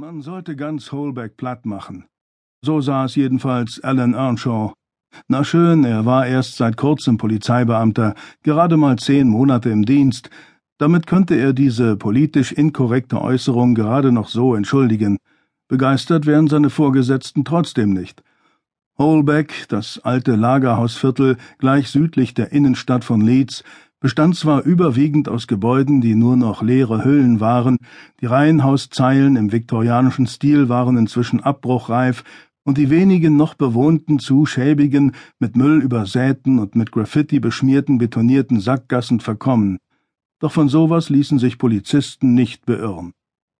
Man sollte ganz Holbeck platt machen. So sah es jedenfalls Alan Earnshaw. Na schön, er war erst seit kurzem Polizeibeamter, gerade mal zehn Monate im Dienst. Damit könnte er diese politisch inkorrekte Äußerung gerade noch so entschuldigen. Begeistert wären seine Vorgesetzten trotzdem nicht. Holbeck, das alte Lagerhausviertel gleich südlich der Innenstadt von Leeds, bestand zwar überwiegend aus Gebäuden, die nur noch leere Hüllen waren, die Reihenhauszeilen im viktorianischen Stil waren inzwischen abbruchreif, und die wenigen noch bewohnten, zu schäbigen, mit Müll übersäten und mit Graffiti beschmierten betonierten Sackgassen verkommen. Doch von sowas ließen sich Polizisten nicht beirren.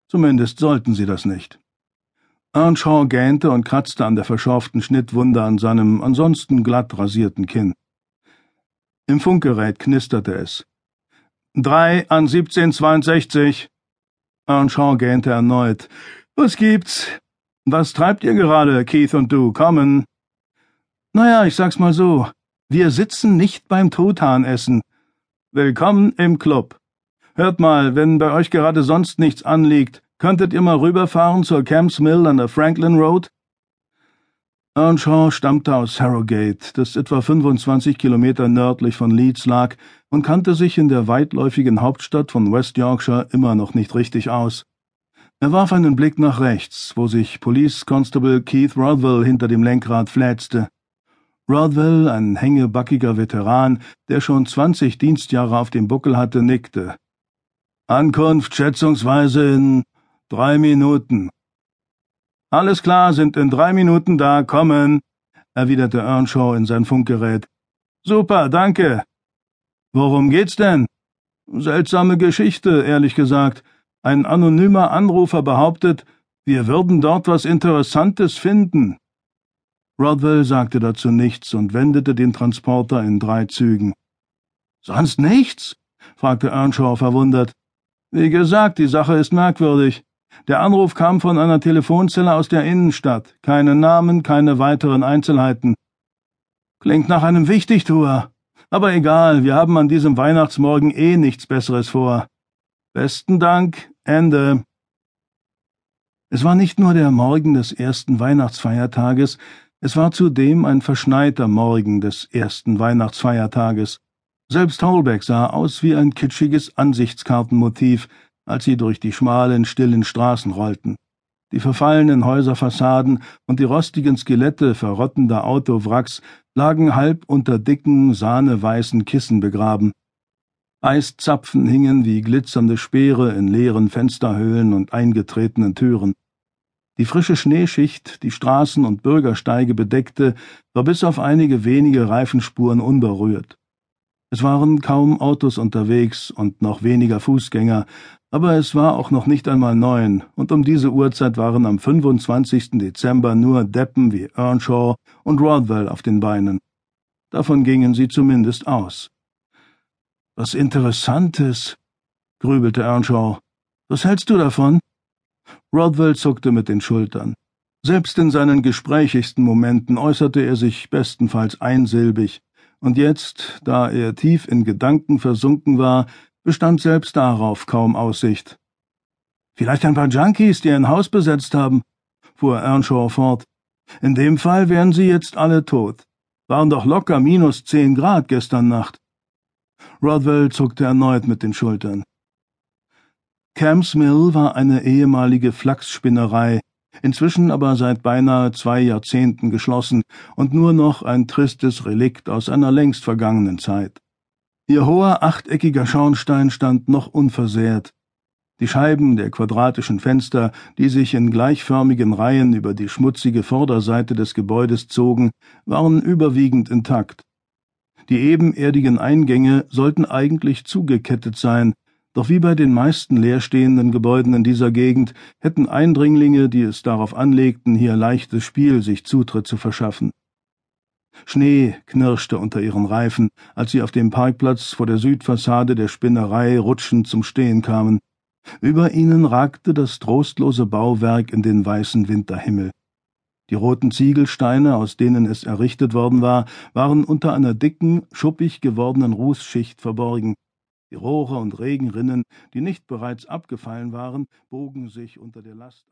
Zumindest sollten sie das nicht. Earnshaw gähnte und kratzte an der verschorften Schnittwunde an seinem ansonsten glatt rasierten Kinn. Im Funkgerät knisterte es. Drei an 1762. Earnshaw gähnte erneut. Was gibt's? Was treibt ihr gerade, Keith und du? Kommen. Naja, ich sag's mal so. Wir sitzen nicht beim Truthahnessen. Willkommen im Club. Hört mal, wenn bei euch gerade sonst nichts anliegt, könntet ihr mal rüberfahren zur Camps Mill an der Franklin Road? Earnshaw stammte aus Harrogate, das etwa 25 Kilometer nördlich von Leeds lag, und kannte sich in der weitläufigen Hauptstadt von West Yorkshire immer noch nicht richtig aus. Er warf einen Blick nach rechts, wo sich Police Constable Keith Rothwell hinter dem Lenkrad fläzte. Rothwell, ein hängebackiger Veteran, der schon 20 Dienstjahre auf dem Buckel hatte, nickte. Ankunft schätzungsweise in drei Minuten. Alles klar, sind in drei Minuten da, kommen, erwiderte Earnshaw in sein Funkgerät. Super, danke. Worum geht's denn? Seltsame Geschichte, ehrlich gesagt. Ein anonymer Anrufer behauptet, wir würden dort was Interessantes finden. Rodwell sagte dazu nichts und wendete den Transporter in drei Zügen. Sonst nichts? fragte Earnshaw verwundert. Wie gesagt, die Sache ist merkwürdig. Der Anruf kam von einer Telefonzelle aus der Innenstadt. Keine Namen, keine weiteren Einzelheiten. Klingt nach einem Wichtigtuer. Aber egal, wir haben an diesem Weihnachtsmorgen eh nichts Besseres vor. Besten Dank, Ende. Es war nicht nur der Morgen des ersten Weihnachtsfeiertages, es war zudem ein verschneiter Morgen des ersten Weihnachtsfeiertages. Selbst Holbeck sah aus wie ein kitschiges Ansichtskartenmotiv, als sie durch die schmalen, stillen Straßen rollten. Die verfallenen Häuserfassaden und die rostigen Skelette verrottender Autowracks lagen halb unter dicken, sahneweißen Kissen begraben. Eiszapfen hingen wie glitzernde Speere in leeren Fensterhöhlen und eingetretenen Türen. Die frische Schneeschicht, die Straßen und Bürgersteige bedeckte, war bis auf einige wenige Reifenspuren unberührt. Es waren kaum Autos unterwegs und noch weniger Fußgänger, aber es war auch noch nicht einmal neun, und um diese Uhrzeit waren am 25. Dezember nur Deppen wie Earnshaw und Rothwell auf den Beinen. Davon gingen sie zumindest aus. Was Interessantes, grübelte Earnshaw. Was hältst du davon? Rothwell zuckte mit den Schultern. Selbst in seinen gesprächigsten Momenten äußerte er sich bestenfalls einsilbig, und jetzt, da er tief in Gedanken versunken war, bestand selbst darauf kaum Aussicht. Vielleicht ein paar Junkies, die ein Haus besetzt haben, fuhr Earnshaw fort. In dem Fall wären sie jetzt alle tot. Waren doch locker minus zehn Grad gestern Nacht. Rothwell zuckte erneut mit den Schultern. Camps Mill war eine ehemalige Flachsspinnerei, inzwischen aber seit beinahe zwei Jahrzehnten geschlossen und nur noch ein tristes Relikt aus einer längst vergangenen Zeit. Ihr hoher achteckiger Schornstein stand noch unversehrt. Die Scheiben der quadratischen Fenster, die sich in gleichförmigen Reihen über die schmutzige Vorderseite des Gebäudes zogen, waren überwiegend intakt. Die ebenerdigen Eingänge sollten eigentlich zugekettet sein, doch wie bei den meisten leerstehenden Gebäuden in dieser Gegend hätten Eindringlinge, die es darauf anlegten, hier leichtes Spiel, sich Zutritt zu verschaffen. Schnee knirschte unter ihren Reifen, als sie auf dem Parkplatz vor der Südfassade der Spinnerei rutschend zum Stehen kamen. Über ihnen ragte das trostlose Bauwerk in den weißen Winterhimmel. Die roten Ziegelsteine, aus denen es errichtet worden war, waren unter einer dicken, schuppig gewordenen Rußschicht verborgen. Die Rohre und Regenrinnen, die nicht bereits abgefallen waren, bogen sich unter der Last